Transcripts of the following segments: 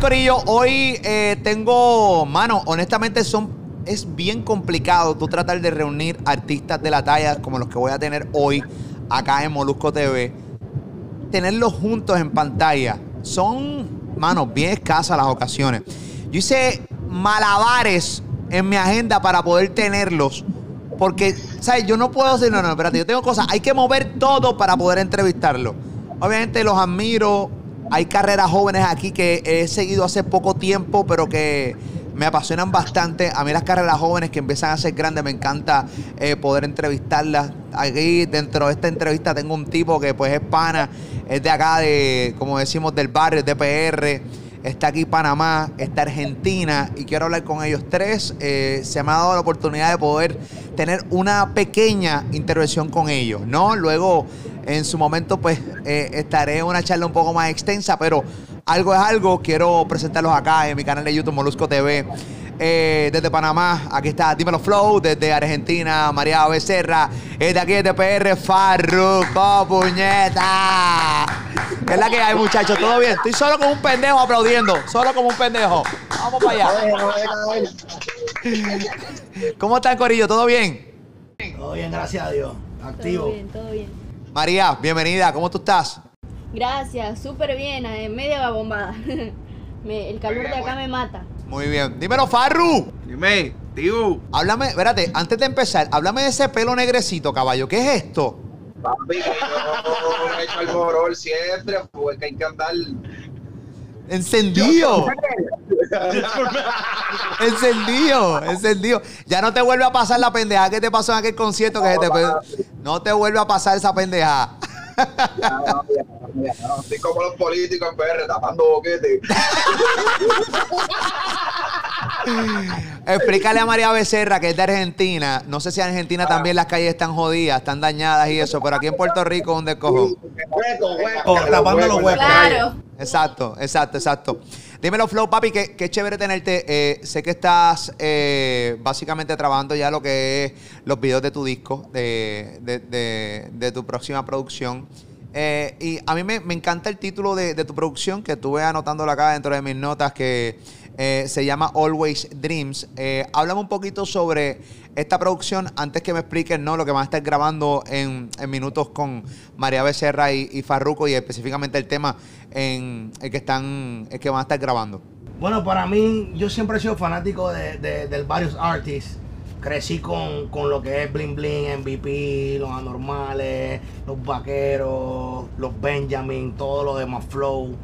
Corillo? Hoy eh, tengo, mano, honestamente son, es bien complicado tú tratar de reunir artistas de la talla como los que voy a tener hoy acá en Molusco TV. Tenerlos juntos en pantalla son, mano, bien escasas las ocasiones. Yo hice malabares en mi agenda para poder tenerlos. Porque, ¿sabes? Yo no puedo decir, no, no, espérate, yo tengo cosas. Hay que mover todo para poder entrevistarlos. Obviamente los admiro. Hay carreras jóvenes aquí que he seguido hace poco tiempo, pero que me apasionan bastante. A mí las carreras jóvenes que empiezan a ser grandes, me encanta eh, poder entrevistarlas. Aquí dentro de esta entrevista tengo un tipo que pues es pana, es de acá, de, como decimos, del barrio, es de PR. Está aquí Panamá, está Argentina y quiero hablar con ellos tres. Eh, se me ha dado la oportunidad de poder tener una pequeña intervención con ellos, ¿no? Luego, en su momento, pues eh, estaré en una charla un poco más extensa, pero algo es algo. Quiero presentarlos acá en mi canal de YouTube Molusco TV. Eh, desde Panamá, aquí está Dímelo Flow, desde Argentina, María Becerra, desde aquí desde PR, Farruko, puñeta. ¿Qué es la que hay, muchachos? ¿Todo bien? Estoy solo como un pendejo aplaudiendo, solo como un pendejo. Vamos para allá. ¿Cómo están, Corillo? ¿Todo bien? Todo bien, gracias a Dios. Activo. Todo bien, todo bien. María, bienvenida, ¿cómo tú estás? Gracias, súper bien, eh, media bombada. Me- el calor de acá me mata. Muy bien. Dímelo, Farru. Dime, tío. Háblame, espérate, antes de empezar, háblame de ese pelo negrecito, caballo. ¿Qué es esto? Papi, yo he hecho el morol siempre, porque hay que andar. Encendido. Encendido, encendido. Ya no te vuelve a pasar la pendeja que te pasó en aquel concierto que se te pe- No te vuelve a pasar esa pendeja. Estoy como los políticos en PR, tapando boquete. Explícale a María Becerra que es de Argentina. No sé si en Argentina también las calles están jodidas, están dañadas y eso, pero aquí en Puerto Rico, ¿dónde cojo? Hueco, hueco. Oh, tapando los huecos. Claro. Exacto, exacto, exacto. Dímelo, Flow, papi, que, qué chévere tenerte. Eh, sé que estás eh, básicamente trabajando ya lo que es los videos de tu disco, de, de- tu próxima producción. Eh, y a mí me, me encanta el título de, tu producción, que estuve anotándolo acá dentro de mis notas, que se llama Always Dreams. Eh, háblame un poquito sobre esta producción antes que me expliques ¿no? lo que van a estar grabando en, minutos con María Becerra y, y Farruko y específicamente el tema en el que están el que van a estar grabando. Bueno, para mí, yo siempre he sido fanático de, de, varios artists. Crecí con, con lo que es Bling Bling, MVP, los anormales, los vaqueros, los Benjamin, todo lo demás Flow.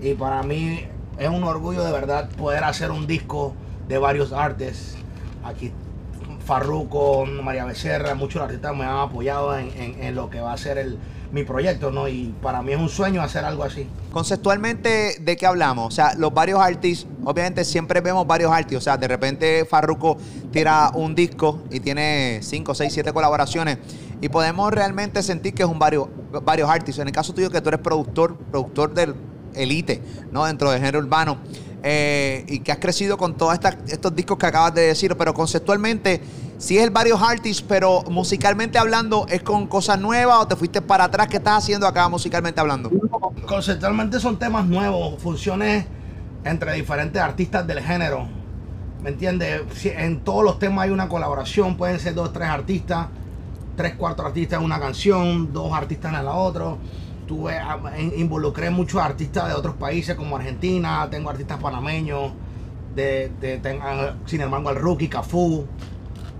Y para mí es un orgullo de verdad poder hacer un disco de varios artists. Aquí Farruko, María Becerra, muchos artistas me han apoyado en, en- lo que va a ser el, mi proyecto, ¿no? Y para mí es un sueño hacer algo así. Conceptualmente, ¿de qué hablamos? O sea, los varios artistas, obviamente siempre vemos varios artistas. O sea, de repente Farruko tira un disco y tiene 5, 6, 7 colaboraciones. Y podemos realmente sentir que es un varios, varios artistas. En el caso tuyo, que tú eres productor, productor del elite, ¿no? Dentro del género urbano. eh, y que has crecido con todos estos discos que acabas de decir. Pero conceptualmente, sí es el varios artists, pero musicalmente hablando, ¿es con cosas nuevas o te fuiste para atrás? ¿Qué estás haciendo acá musicalmente hablando? Conceptualmente son temas nuevos, funciones entre diferentes artistas del género. ¿Me entiendes? Si- En todos los temas hay una colaboración, pueden ser dos, tres artistas, tres, cuatro artistas en una canción, dos artistas en la otra. Tuve, a- in- involucré muchos artistas de otros países como Argentina, tengo artistas panameños, de, ah, sin embargo el rookie, Cafú.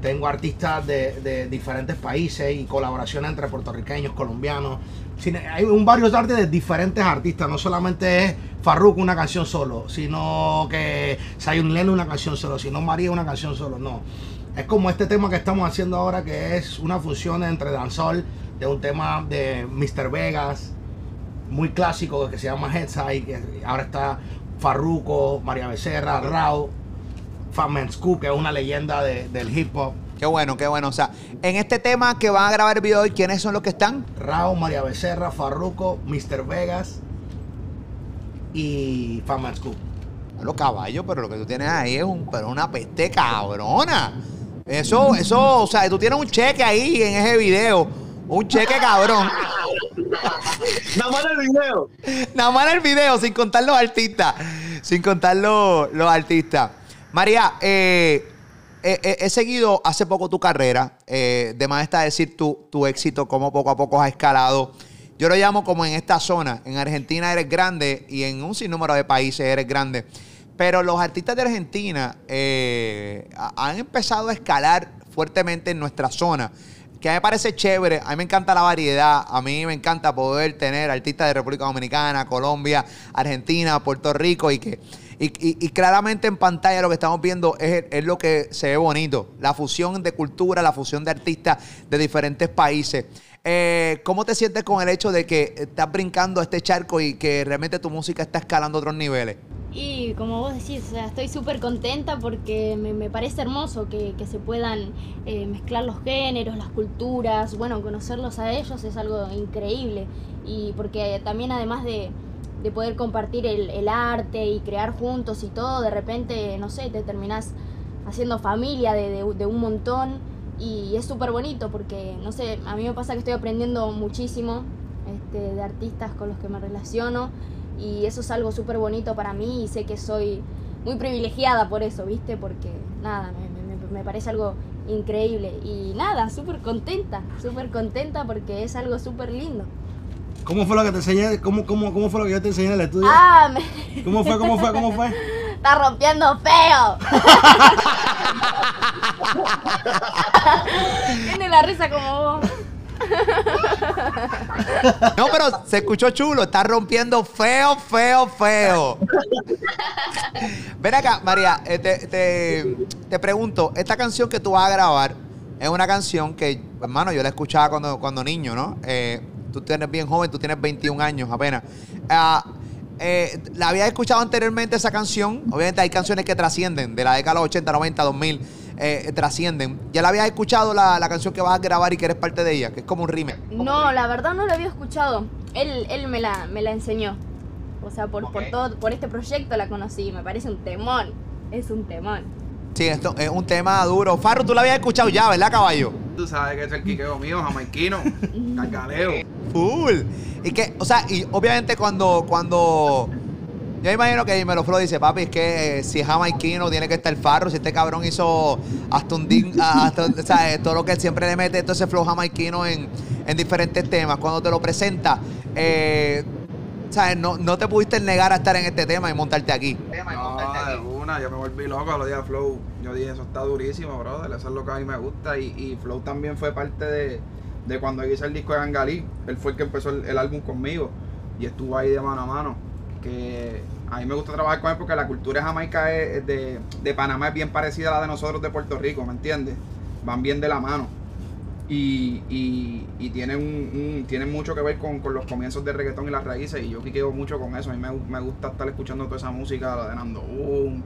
Tengo artistas de, de diferentes países y colaboraciones entre puertorriqueños, colombianos. Hay un varios artes de diferentes artistas, no solamente es Farruko una canción solo, sino que Zion Lennon una canción solo, sino María una canción solo, no. Es como este tema que estamos haciendo ahora, que es una fusión entre dancehall de un tema de Mr. Vegas, muy clásico que se llama Headside, que ahora está Farruko, María Becerra, Rao, Fatman Scoop, que es una leyenda de- del hip hop. Qué bueno, qué bueno. O sea, en este tema que van a grabar el video hoy, ¿quiénes son los que están? Rao, María Becerra, Farruko, Mr. Vegas y Fatman Scoop. Los caballos, pero lo que tú tienes ahí es un, pero una peste cabrona. Eso, eso, o sea, tú tienes un cheque ahí en ese video. Un cheque cabrón. Nada más el video. Nada más el video, sin contar los artistas. sin contar los, los artistas. María, eh, eh, eh, he seguido hace poco tu carrera. De más está decir tu, tu éxito, cómo poco a poco has escalado. Yo lo llamo como en esta zona. En Argentina eres grande y en un sinnúmero de países eres grande. Pero los artistas de Argentina ha- han empezado a escalar fuertemente en nuestra zona. Que a mí me parece chévere. A mí me encanta la variedad. A mí me encanta poder tener artistas de República Dominicana, Colombia, Argentina, Puerto Rico y que. Y, y- claramente en pantalla lo que estamos viendo es, es lo que se ve bonito. La fusión de cultura, la fusión de artistas de diferentes países. Eh, ¿Cómo te sientes con el hecho de que estás brincando este charco y que realmente tu música está escalando otros niveles? Y como vos decís, o sea, estoy súper contenta porque me, me parece hermoso que, que se puedan eh, mezclar los géneros, las culturas, bueno, conocerlos a ellos es algo increíble. Y porque también además de, de poder compartir el, el arte y crear juntos y todo, de repente, no sé, te terminás haciendo familia de, de- un montón y es súper bonito porque, no sé, a mí me pasa que estoy aprendiendo muchísimo este, de artistas con los que me relaciono y eso es algo súper bonito para mí y sé que soy muy privilegiada por eso, ¿viste? Porque nada, me, me- me- me parece algo increíble y nada, súper contenta, súper contenta porque es algo súper lindo. ¿Cómo fue lo que te enseñé? ¿Cómo, cómo, ¿Cómo fue lo que yo te enseñé en el estudio? ¡Ah! Me ¿Cómo fue? ¿Cómo fue? ¿Cómo fue? está rompiendo feo! Tiene la risa como vos. No, pero se escuchó chulo. Está rompiendo feo, feo, feo. Ven acá, María, eh, te, te- te pregunto, esta canción que tú vas a grabar es una canción que, hermano, yo la escuchaba cuando, cuando niño, ¿no? Eh, tú tienes bien joven, tú tienes 21 años apenas. Ah, eh, la había escuchado anteriormente esa canción. Obviamente hay canciones que trascienden de la década de los 80, 90, 2000. eh, trascienden. ¿Ya la habías escuchado la, la canción que vas a grabar y que eres parte de ella? Que es como un remake. No, la verdad no lo había escuchado. Él, él me, la, me la enseñó. O sea, por, por todo, por este proyecto la conocí. Me parece un temón. Es un temón. Sí, esto es un tema duro. Farro, tú la habías escuchado ya, ¿verdad, caballo? Tú sabes que es el quiqueo mío, jamaiquino, cargaleo. Full. Y que, o sea, y obviamente cuando, cuando. Yo imagino que Dímelo Flow dice, papi, es que eh, si es jamaiquino tiene que estar farro. Si este cabrón hizo hasta un din, hasta, o sea, eh, todo lo que él siempre le mete, todo ese flow jamaiquino en, en diferentes temas. Cuando te lo presenta, eh, ¿sabes? No, no te pudiste negar a estar en este tema y montarte aquí. No, de yo me volví loco los días Flow. Yo dije, eso está durísimo, brother. Eso es lo que a mí me gusta. Y, Flow también fue parte de, de cuando hice el disco de Gangalí. Él fue el que empezó el, álbum conmigo. Y estuvo ahí de mano a mano. Que a mí me gusta trabajar con él porque la cultura de Jamaica es de, de Panamá es bien parecida a la de nosotros de Puerto Rico, ¿me entiendes? Van bien de la mano. Y, y, tienen, un, tienen mucho que ver con, con los comienzos del reggaetón y las raíces. Y yo quiqueo mucho con eso. A mí me, me gusta estar escuchando toda esa música, la de Nando Boom,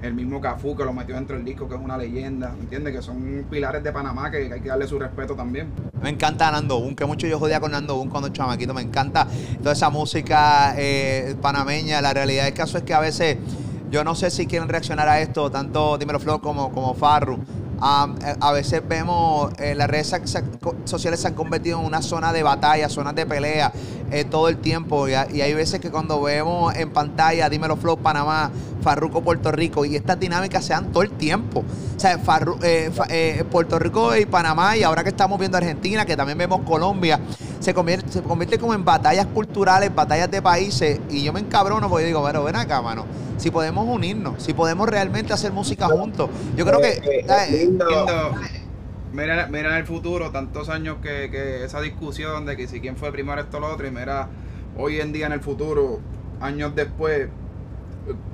el mismo Cafú que lo metió dentro del disco, que es una leyenda. ¿Me entiendes? Que son pilares de Panamá que hay que darle su respeto también. Me encanta Nando Boom, que mucho yo jodía con Nando Boom cuando chamaquito. Me encanta toda esa música eh, panameña. La realidad del caso es que a veces yo no sé si quieren reaccionar a esto, tanto Dímelo Flow como, como Farru. Eh, a veces vemos eh, las redes sociales se han convertido en una zona de batalla, zonas de pelea eh, todo el tiempo. Y, y hay veces que cuando vemos en pantalla Dímelo Flow Panamá, Farruco Puerto Rico, y estas dinámicas se dan todo el tiempo. O sea, Farru- eh, eh, Puerto Rico y Panamá, y ahora que estamos viendo Argentina, que también vemos Colombia, se convierte, se convierte como en batallas culturales, batallas de países. Y yo me encabrono porque digo, bueno, ven acá, mano. Si podemos unirnos, si podemos realmente hacer música juntos. Yo creo que. Eh. Mira, mira en el futuro, tantos años que, que esa discusión de que si quién fue primero esto o lo otro, y mira, hoy en día en el futuro, años después,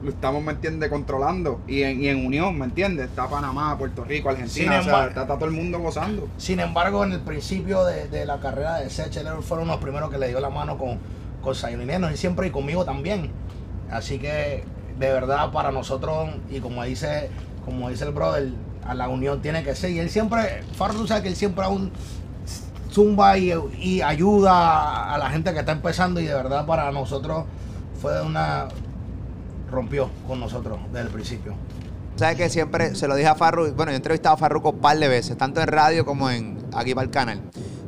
estamos, ¿me entiendes?, controlando y en, y en unión, ¿me entiendes? Está Panamá, Puerto Rico, Argentina, o sea, está, está todo el mundo gozando. Sin embargo, en el principio de, de la carrera de Sech, él fueron los primeros que le dio la mano con, con Sayoniniano y siempre y conmigo también. Así que, de verdad, para nosotros, y como dice, como dice el brother, a la unión tiene que ser. Y él siempre, Farro, tú sabes que él siempre aún zumba y, y ayuda a la gente que está empezando y de verdad para nosotros fue una... rompió con nosotros desde el principio. ¿Sabes que siempre se lo dije a Farru? Bueno, yo he entrevistado a Farruko un par de veces, tanto en radio como en aquí para el canal.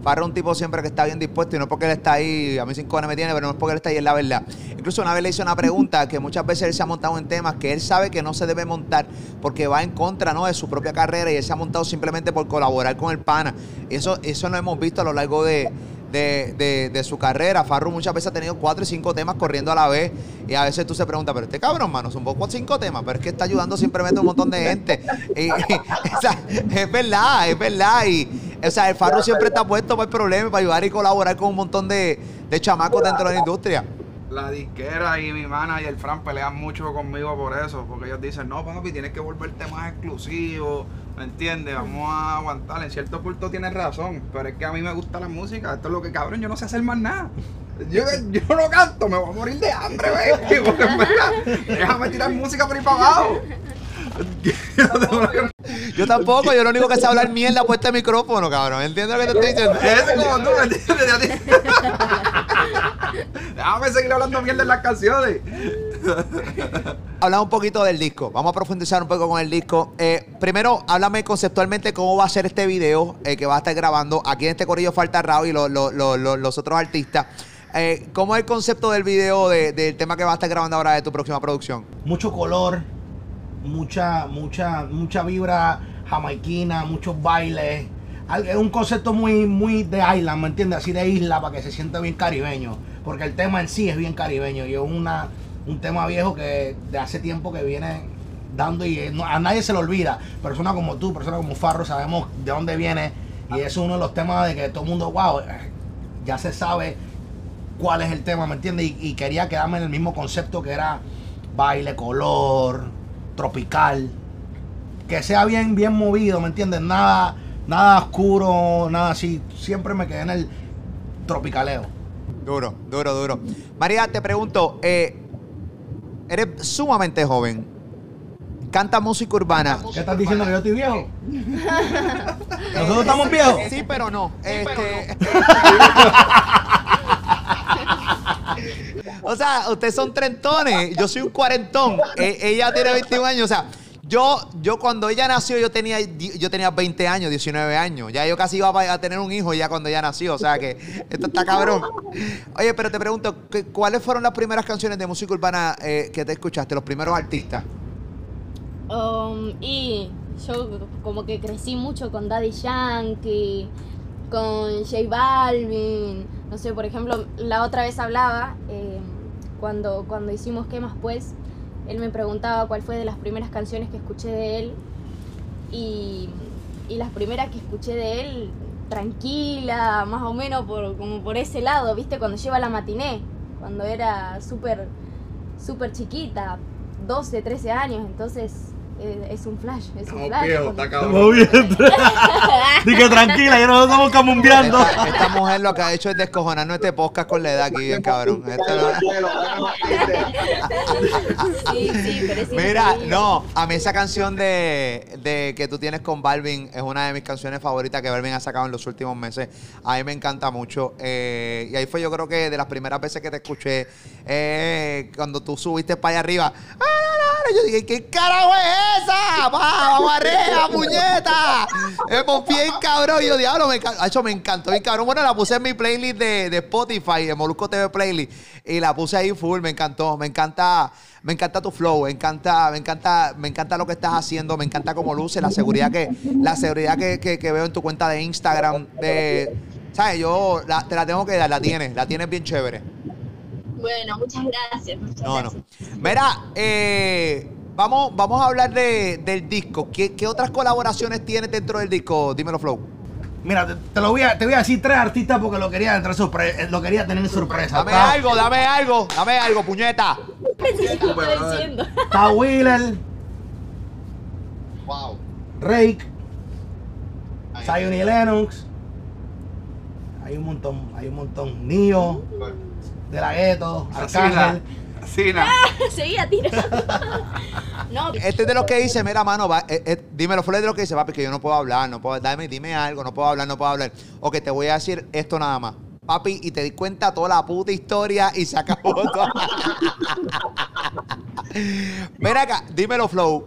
Farro es un tipo siempre que está bien dispuesto y no porque él está ahí, a mí cinco años me tiene, pero no es porque él está ahí, es la verdad. Incluso una vez le hice una pregunta que muchas veces él se ha montado en temas que él sabe que no se debe montar porque va en contra ¿no? de su propia carrera y él se ha montado simplemente por colaborar con el pana. Y eso, eso lo hemos visto a lo largo de, de, de- de su carrera. Farru muchas veces ha tenido cuatro y cinco temas corriendo a la vez. Y a veces tú se preguntas, pero este cabrón, mano, son cuatro cinco temas, pero es que está ayudando simplemente a un montón de gente. Y, es verdad, es verdad. Y, o sea, el Farru siempre está puesto para el problema, para ayudar y colaborar con un montón de, de chamacos dentro de la industria. La disquera y mi mana y el Fran pelean mucho conmigo por eso, porque ellos dicen, no papi, tienes que volverte más exclusivo, ¿me entiendes? Vamos a aguantar, en cierto punto tienes razón, pero es que a mí me gusta la música, esto es lo que cabrón, yo no sé hacer más nada. Yo, yo no canto, me voy a morir de hambre, baby, porque en verdad, déjame tirar música por ahí para abajo. Yo tampoco, yo lo único que sé hablar mierda por este micrófono, cabrón. ¿Entiendes lo que te estoy diciendo? Ese como tú, ¿me entiendes? Déjame seguir hablando mierda en las canciones. Hablar un poquito del disco. Vamos a profundizar un poco con el disco. Eh, primero, háblame conceptualmente cómo va a ser este video eh, que va a estar grabando. Aquí en este corillo falta Raúl y lo- lo- lo- lo- los otros artistas. Eh, ¿Cómo es el concepto del video de- del tema que va a estar grabando ahora de tu próxima producción? mucho color, mucha, mucha, mucha vibra jamaiquina, muchos bailes. Es un concepto muy, muy de island, ¿me entiendes? Así de isla para que se sienta bien caribeño. Porque el tema en sí es bien caribeño y es una, un tema viejo que de hace tiempo que viene dando y eh, no- a nadie se le olvida. Personas como tú, personas como Farro, sabemos de dónde viene y eso es uno de los temas de que todo el mundo, wow, eh, ya se sabe cuál es el tema, ¿me entiendes? Y, quería quedarme en el mismo concepto que era baile, color, tropical, que sea bien, bien movido, ¿me entiendes? Nada, nada oscuro, nada así. Siempre me quedé en el tropicaleo. Duro, duro, duro. María, te pregunto, eh, eres sumamente joven. Canta música urbana. ¿Qué estás diciendo que yo estoy viejo? Nosotros estamos viejos. Sí, pero no. Este... o sea, ustedes son trentones. Yo soy un cuarentón. E- ella tiene 21 años. O sea, yo, yo cuando ella nació, yo tenía, yo tenía 20 años, 19 años. Ya yo casi iba a tener un hijo ya cuando ella nació. O sea que esto está cabrón. Oye, pero te pregunto, ¿qué- ¿cuáles fueron las primeras canciones de música urbana eh, que te escuchaste? Los primeros artistas. Um, y yo como que crecí mucho con Daddy Yankee, con J Balvin, no sé, por ejemplo, la otra vez hablaba, eh, cuando, cuando hicimos ¿Qué más pues? Él me preguntaba cuál fue de las primeras canciones que escuché de él y, y las primeras que escuché de él, tranquila, más o menos por, como por ese lado, ¿viste? Cuando lleva la matiné, cuando era súper súper chiquita, 12, 13 años, entonces eh, es un flash, es un flash. Estamos bien. Dije tranquila, ya nos estamos camumbeando. Esta, esta mujer lo que ha hecho es descojonarnos este podcast con la edad aquí, bien cabrón. Sí, sí, pero es Mira, no, a mí esa canción de, de que tú tienes con Balvin es una de mis canciones favoritas que Balvin ha sacado en los últimos meses. A mí me encanta mucho. eh, y ahí fue yo creo que de las primeras veces que te escuché, eh, cuando tú subiste para allá arriba. ¡Ah! Yo dije, ¿qué carajo es ¡Va, vamos arriba, puñeta! Me pompié bien cabrón. Y yo, diablo, me, Acho, me encantó bien cabrón. Bueno, la puse en mi playlist de, de Spotify, de Molusco TV Playlist. Y la puse ahí full, me encantó. Me encanta, me encanta tu flow, me encanta, me encanta, me encanta lo que estás haciendo, me encanta cómo luce, la seguridad que, la seguridad que, que- que veo en tu cuenta de Instagram. De, ¿Sabes? Yo la- te la tengo que dar, la tienes, la tienes bien chévere. Bueno, muchas gracias. Muchas No, no. Mira, eh, vamos, vamos a hablar de- del disco. ¿Qué, qué otras colaboraciones tienes dentro del disco? Dímelo, Flow. Mira, te, te lo voy a, te voy a decir tres artistas porque lo quería entrar sorpresa, lo quería tener en sorpresa. Dame algo, dame algo, dame algo, puñeta. Pensé que estaba diciendo. Está Wheeler, Wow. Rake, Zion y Lennox. Hay un montón, hay un montón. Nio, De La Ghetto, Arcángel. Así, na. Seguía tirando. No, Este es de los que dice, mira, mano, va, eh, eh, dímelo, Flow es de los que dice, papi, que yo no puedo hablar, no puedo, dame, dime algo, no puedo hablar, no puedo hablar. O que te voy a decir esto nada más. Papi, y te di cuenta toda la puta historia y se acabó todo. Mira acá, dímelo, Flow.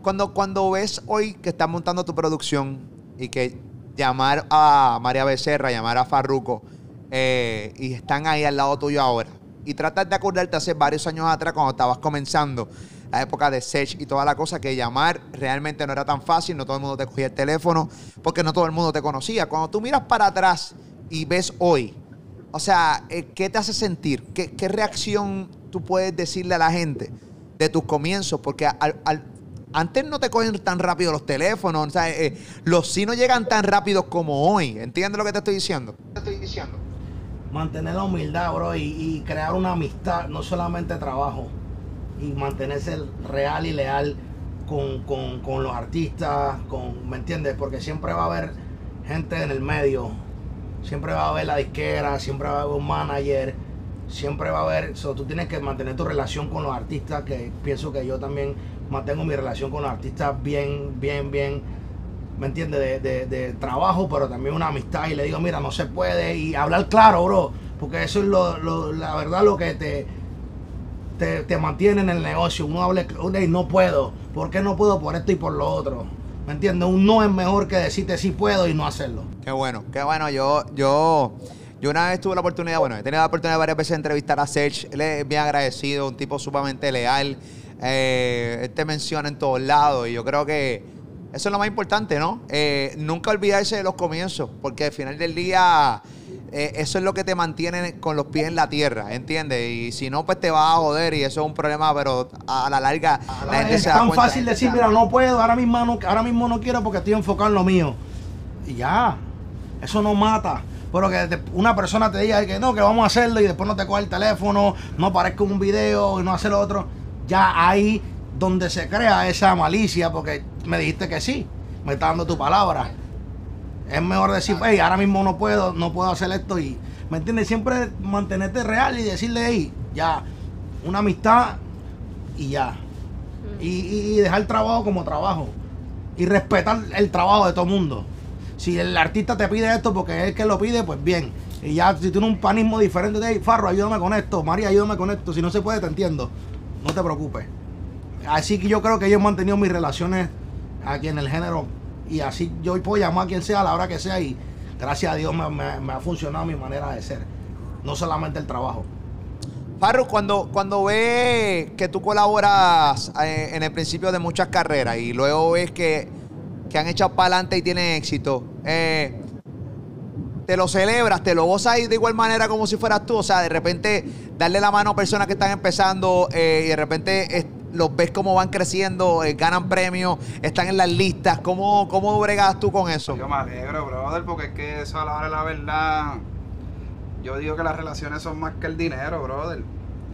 Cuando, cuando ves hoy que estás montando tu producción y que llamar a María Becerra, llamar a Farruko, eh, y están ahí al lado tuyo ahora. Y tratar de acordarte hace varios años atrás, cuando estabas comenzando, la época de Sech y toda la cosa, que llamar realmente no era tan fácil, no todo el mundo te cogía el teléfono, porque no todo el mundo te conocía. Cuando tú miras para atrás y ves hoy, o sea, eh, ¿qué te hace sentir? ¿Qué, qué reacción tú puedes decirle a la gente de tus comienzos? Porque al- antes no te cogen tan rápido los teléfonos, o sea, eh, los sí no llegan tan rápido como hoy. ¿Entiendes lo que te estoy diciendo? Te estoy diciendo. Mantener la humildad, bro, y, crear una amistad, no solamente trabajo, y mantenerse real y leal con, con- con los artistas, con, ¿me entiendes? Porque siempre va a haber gente en el medio, siempre va a haber la disquera, siempre va a haber un manager, siempre va a haber, so, tú tienes que mantener tu relación con los artistas, que pienso que yo también mantengo mi relación con los artistas bien, bien, bien, ¿me entiendes? De, de- de trabajo, pero también una amistad y le digo, mira, no se puede y hablar claro, bro, porque eso es lo, lo- la verdad lo que te, te, te mantiene en el negocio. Uno habla, "Ey, no puedo, ¿por qué no puedo por esto y por lo otro? ¿Me entiendes? Un no es mejor que decirte sí puedo y no hacerlo. Qué bueno, qué bueno. Yo, yo, yo una vez tuve la oportunidad, bueno, he tenido la oportunidad varias veces de entrevistar a Serge. Él es bien agradecido, un tipo sumamente leal. Eh, él te menciona en todos lados y yo creo que eso es lo más importante, ¿no? Eh, nunca olvidarse de los comienzos, porque al final del día eh, eso es lo que te mantiene con los pies en la tierra, ¿entiendes? Y si no, pues te vas a joder y eso es un problema, pero a la larga la gente es se da tan cuenta. fácil decir, mira, no puedo, ahora mismo no, ahora mismo no quiero porque estoy enfocado en lo mío. Y ya, eso no mata. Pero que una persona te diga que no, que vamos a hacerlo y después no te coge el teléfono, no aparezca un video y no hace lo otro. Ya ahí donde se crea esa malicia porque me dijiste que sí, me está dando tu palabra. Es mejor decir, hey, ahora mismo no puedo, no puedo hacer esto y, ¿me entiendes? Siempre mantenerte real y decirle, hey, ya, una amistad y ya. Y, y- y dejar el trabajo como trabajo. Y respetar el trabajo de todo el mundo. Si el artista te pide esto porque es el que lo pide, pues bien. Y ya, si tiene un panismo diferente de, hey, Farro, ayúdame con esto, María, ayúdame con esto. Si no se puede, te entiendo. No te preocupes. Así que yo creo que yo he mantenido mis relaciones aquí en el género. Y así yo puedo llamar a quien sea a la hora que sea. Y gracias a Dios me, ha funcionado mi manera de ser. No solamente el trabajo. Farru, cuando, cuando ves que tú colaboras eh, en el principio de muchas carreras y luego ves que, que han echado para adelante y tienen éxito, eh, te lo celebras, te lo gozas de igual manera como si fueras tú. O sea, de repente darle la mano a personas que están empezando eh, y de repente los ves cómo van creciendo, eh, ganan premios, están en las listas. ¿Cómo, cómo bregas tú con eso? Yo me alegro, brother, porque es que eso a la hora de la verdad. Yo digo que las relaciones son más que el dinero, brother.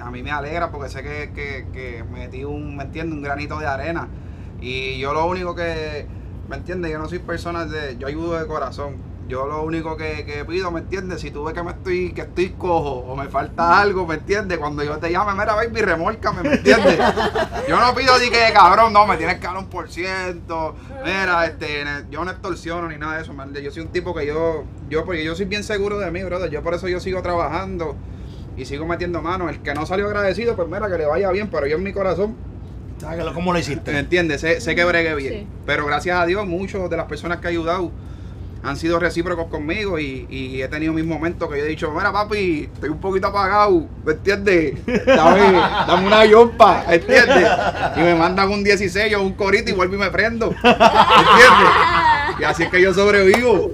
A mí me alegra porque sé que, que, que metí un, ¿me entiendes? Un granito de arena. Y yo lo único que, ¿me entiendes? Yo no soy persona de. Yo ayudo de corazón. Yo lo único que, que pido, ¿me entiendes? Si tú ves que me estoy, que estoy cojo o me falta algo, ¿me entiendes? Cuando yo te llame, mira, baby, remólcame, ¿me entiendes? Yo no pido ni que, cabrón, no, me tienes que dar un por ciento. Mira, este, yo no extorsiono ni nada de eso, man. Yo soy un tipo que yo, yo, porque yo soy bien seguro de mí, brother. Yo por eso yo sigo trabajando y sigo metiendo manos. El que no salió agradecido, pues mira, que le vaya bien, pero yo en mi corazón, ¿Sabes lo- cómo lo ¿me hiciste? entiendes? Sé, sé que bregué bien. Sí. Pero gracias a Dios, muchos de las personas que he ayudado han sido recíprocos conmigo y, y he tenido mis momentos que yo he dicho, mira papi, estoy un poquito apagado, ¿me entiendes? Dame, dame una yompa, ¿entiendes? Y me mandan un 16 o un corito y vuelvo y me prendo, ¿entiendes? Y así es que yo sobrevivo.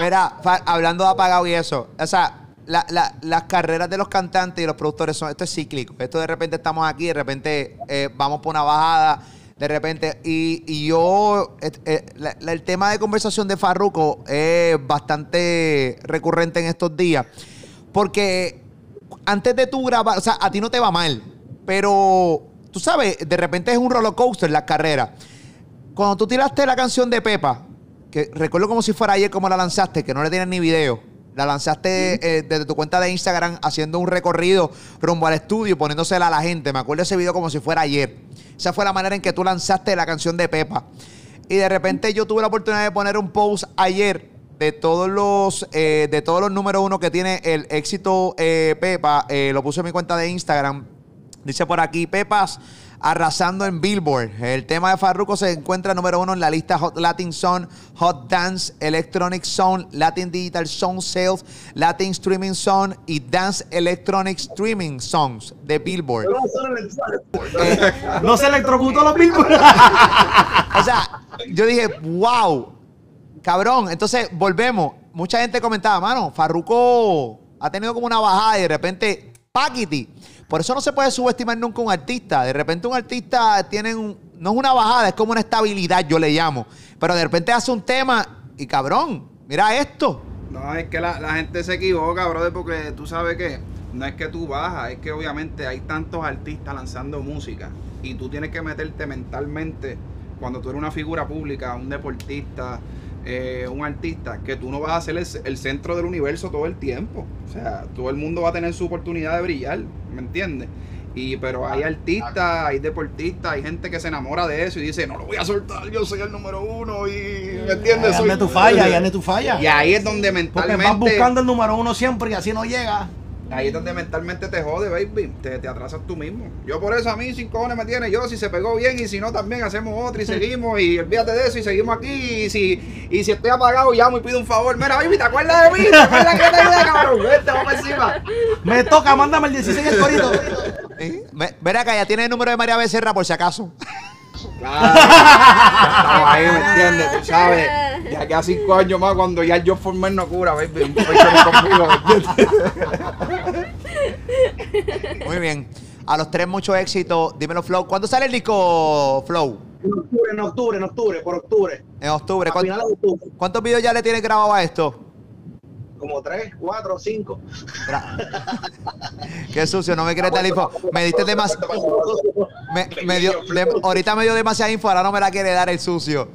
Mira, hablando de apagado y eso, o sea, la- la- las carreras de los cantantes y los productores son, esto es cíclico. Esto de repente estamos aquí, de repente eh, vamos por una bajada, de repente, y, y yo, eh, el tema de conversación de Farruko es bastante recurrente en estos días, porque antes de tú grabar, o sea, a ti no te va mal, pero tú sabes, de repente es un roller coaster la carrera. Cuando tú tiraste la canción de Pepa, que recuerdo como si fuera ayer como la lanzaste, que no le tienes ni video. La lanzaste eh, desde tu cuenta de Instagram haciendo un recorrido rumbo al estudio, poniéndosela a la gente. Me acuerdo ese video como si fuera ayer. Esa fue la manera en que tú lanzaste la canción de Pepa. Y de repente yo tuve la oportunidad de poner un post ayer de todos los eh, de todos los números uno que tiene el éxito eh, Pepa. Eh, lo puse en mi cuenta de Instagram. Dice por aquí, Pepas arrasando en Billboard. El tema de Farruko se encuentra número uno en la lista Hot Latin Song, Hot Dance, Electronic Song, Latin Digital Song Sales, Latin Streaming Song y Dance Electronic Streaming Songs de Billboard. No se electrocutó los mismos. O sea, yo dije, wow, cabrón. Entonces, volvemos. Mucha gente comentaba, mano, Farruko ha tenido como una bajada y de repente, paquiti. Por eso no se puede subestimar nunca un artista. De repente un artista tiene un, no es una bajada, es como una estabilidad, yo le llamo. Pero de repente hace un tema y cabrón, mira esto. No, es que la, la gente se equivoca, brother, porque tú sabes que no es que tú bajas, es que obviamente hay tantos artistas lanzando música y tú tienes que meterte mentalmente cuando tú eres una figura pública, un deportista, eh, un artista, que tú no vas a ser el, el centro del universo todo el tiempo. O sea, todo el mundo va a tener su oportunidad de brillar, ¿me entiendes? Y, pero hay artistas, hay deportistas, hay gente que se enamora de eso y dice, no lo voy a soltar, yo soy el número uno y, ¿me entiendes? Ahí Soy- tu falla, ahí tu falla. Y ahí es donde Porque mentalmente... vas buscando el número uno siempre y así no llega. Ahí es donde mentalmente te jode, baby. Te, te atrasas tú mismo. Yo por eso a mí sin cojones me tiene. Yo si se pegó bien y si no también hacemos otro y seguimos y olvídate de eso y seguimos aquí. Y si, y si estoy apagado llamo y pido un favor. Mira, baby, ¿te acuerdas de mí? ¿Te acuerdas que te ayudé, cabrón? Vete, vamos encima. Me toca, mándame el 16 el corito. ¿Eh? Ve- Ven acá, ya tiene el número de María Becerra por si acaso. Claro. Ahí, ¿me entiendes? Tú sabes. De aquí a cinco años más, cuando ya yo formé no cura, baby. Un conmigo. Muy bien. A los tres, mucho éxito. Dímelo, Flow. ¿Cuándo sale el disco, Flow? En octubre, en octubre, en octubre, por octubre. En octubre. A ¿Cuán- finales de octubre. ¿Cuántos videos ya le tienes grabado a esto? Como tres, cuatro, cinco. Qué sucio, no me quieres dar info. Me diste demasiado. Me, me dio, de- ahorita me dio demasiada info, ahora no me la quiere dar el sucio.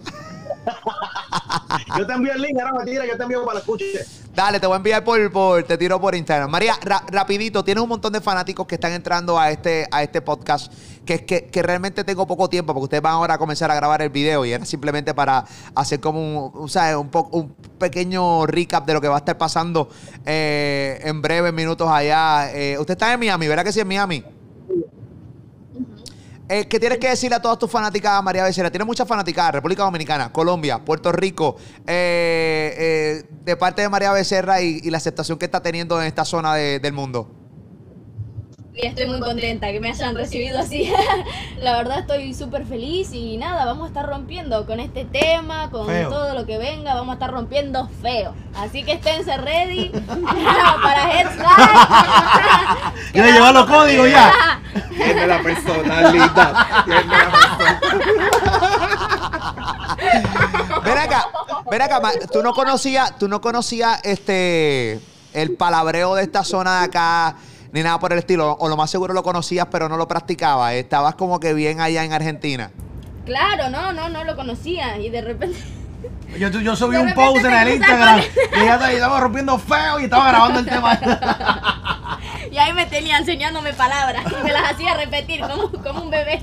Yo te envío el link, ahora me tira, yo te envío para que lo escuches. Dale, te voy a enviar por, por te tiro por Instagram. María, ra- rapidito, tienes un montón de fanáticos que están entrando a este, a este podcast, que que, que realmente tengo poco tiempo, porque ustedes van ahora a comenzar a grabar el video y era simplemente para hacer como un, ¿sabes? un, po- un pequeño recap de lo que va a estar pasando eh, en breves minutos allá. Eh, usted está en Miami, ¿verdad que sí en Miami? Eh, ¿Qué tienes que decirle a todas tus fanáticas, María Becerra? Tiene muchas fanáticas, República Dominicana, Colombia, Puerto Rico, eh, eh, de parte de María Becerra y, la aceptación que está teniendo en esta zona de- del mundo. Y estoy muy contenta que me hayan recibido así. La verdad estoy súper feliz y nada, vamos a estar rompiendo con este tema, con Feo. todo lo que venga, vamos a estar rompiendo feo. Así que esténse ready para Headslide. Le llevo los códigos ya. Tiene la personalidad. Tiene la Ven acá, ven acá, tú no conocías, tú no conocías este el palabreo de esta zona de acá, ni nada por el estilo, o lo más seguro lo conocías, pero no lo practicabas. Estabas como que bien allá en Argentina. Claro, no, no, no lo conocía y de repente... Yo, yo subí un post en el Instagram con- y ya te- estaba rompiendo feo y estaba grabando el tema. Y ahí me tenía enseñándome palabras y me las hacía repetir como, como un bebé.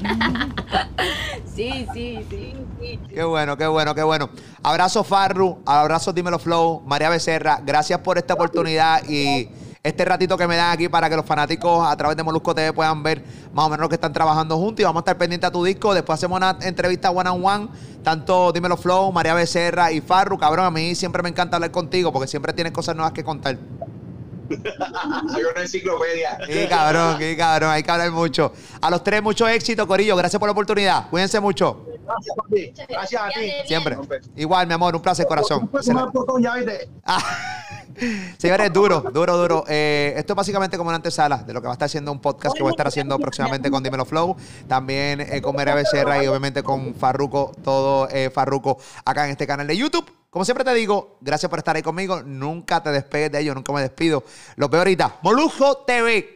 Sí, sí, sí. sí. Qué bueno, qué bueno, qué bueno. Abrazo Farru, abrazo Dímelo Flow, María Becerra, gracias por esta oportunidad y este ratito que me dan aquí para que los fanáticos a través de Molusco TV puedan ver más o menos lo que están trabajando juntos y vamos a estar pendientes a tu disco. Después hacemos una entrevista one on one, tanto Dímelo Flow, María Becerra y Farru. Cabrón, a mí siempre me encanta hablar contigo porque siempre tienes cosas nuevas que contar. Hay una enciclopedia. Qué cabrón, qué cabrón, hay que hablar mucho. A los tres, mucho éxito, Corillo. Gracias por la oportunidad. Cuídense mucho. Gracias, papi. Gracias a ti. Siempre. Igual, mi amor, un placer, corazón. Ah. Señores, duro, duro, duro. Eh, esto es básicamente como una antesala de lo que va a estar haciendo un podcast que voy a estar haciendo próximamente con Dímelo Flow. También eh, con María Becerra y obviamente con Farruco, todo eh, Farruco acá en este canal de YouTube. Como siempre te digo, gracias por estar ahí conmigo. Nunca te despegues de ello, nunca me despido. Lo peor ahorita, Molusco TV.